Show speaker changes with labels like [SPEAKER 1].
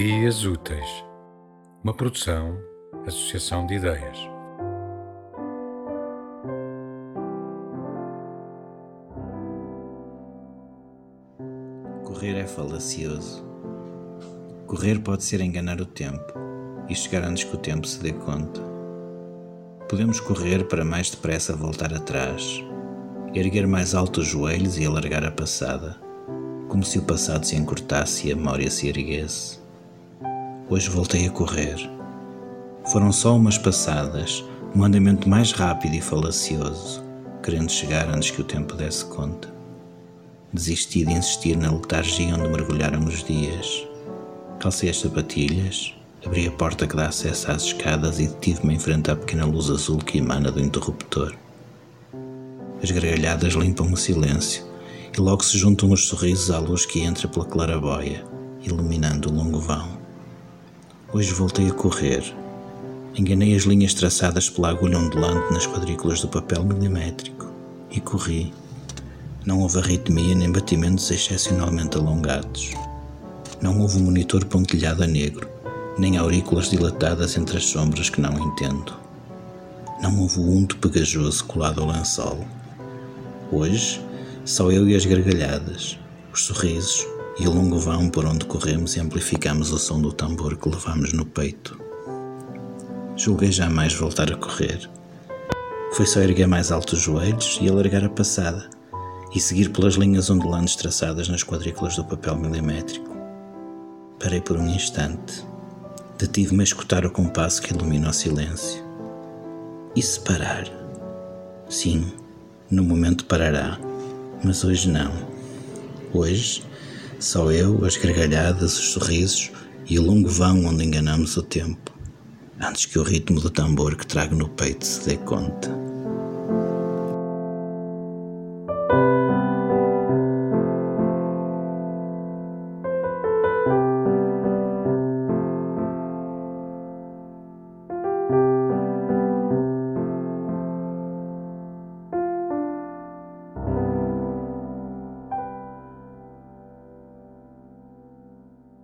[SPEAKER 1] Ideias Úteis, uma produção, associação de ideias.
[SPEAKER 2] Correr é falacioso. Correr pode ser enganar o tempo e chegar antes que o tempo se dê conta. Podemos correr para mais depressa voltar atrás, erguer mais alto os joelhos e alargar a passada, como se o passado se encurtasse e a memória se erguesse. Hoje voltei a correr. Foram só umas passadas, um andamento mais rápido e falacioso, querendo chegar antes que o tempo desse conta. Desisti de insistir na letargia onde mergulharam os dias. Calcei as sapatilhas, abri a porta que dá acesso às escadas e detive-me em frente à pequena luz azul que emana do interruptor. As gargalhadas limpam o silêncio e logo se juntam os sorrisos à luz que entra pela claraboia, iluminando o longo vão. Hoje voltei a correr. Enganei as linhas traçadas pela agulha ondulante nas quadrículas do papel milimétrico e corri. Não houve arritmia nem batimentos excepcionalmente alongados. Não houve monitor pontilhado a negro, nem aurículas dilatadas entre as sombras que não entendo. Não houve unto pegajoso colado ao lençol. Hoje, só eu e as gargalhadas, os sorrisos, e longo vão por onde corremos e amplificamos o som do tambor que levamos no peito. Julguei jamais voltar a correr. Foi só erguer mais alto os joelhos e alargar a passada e seguir pelas linhas ondulantes traçadas nas quadrículas do papel milimétrico. Parei por um instante. Detive-me a escutar o compasso que ilumina o silêncio. E se parar? Sim, no momento parará, mas hoje não. Hoje só eu, as gargalhadas, os sorrisos e o longo vão onde enganamos o tempo, antes que o ritmo do tambor que trago no peito se dê conta.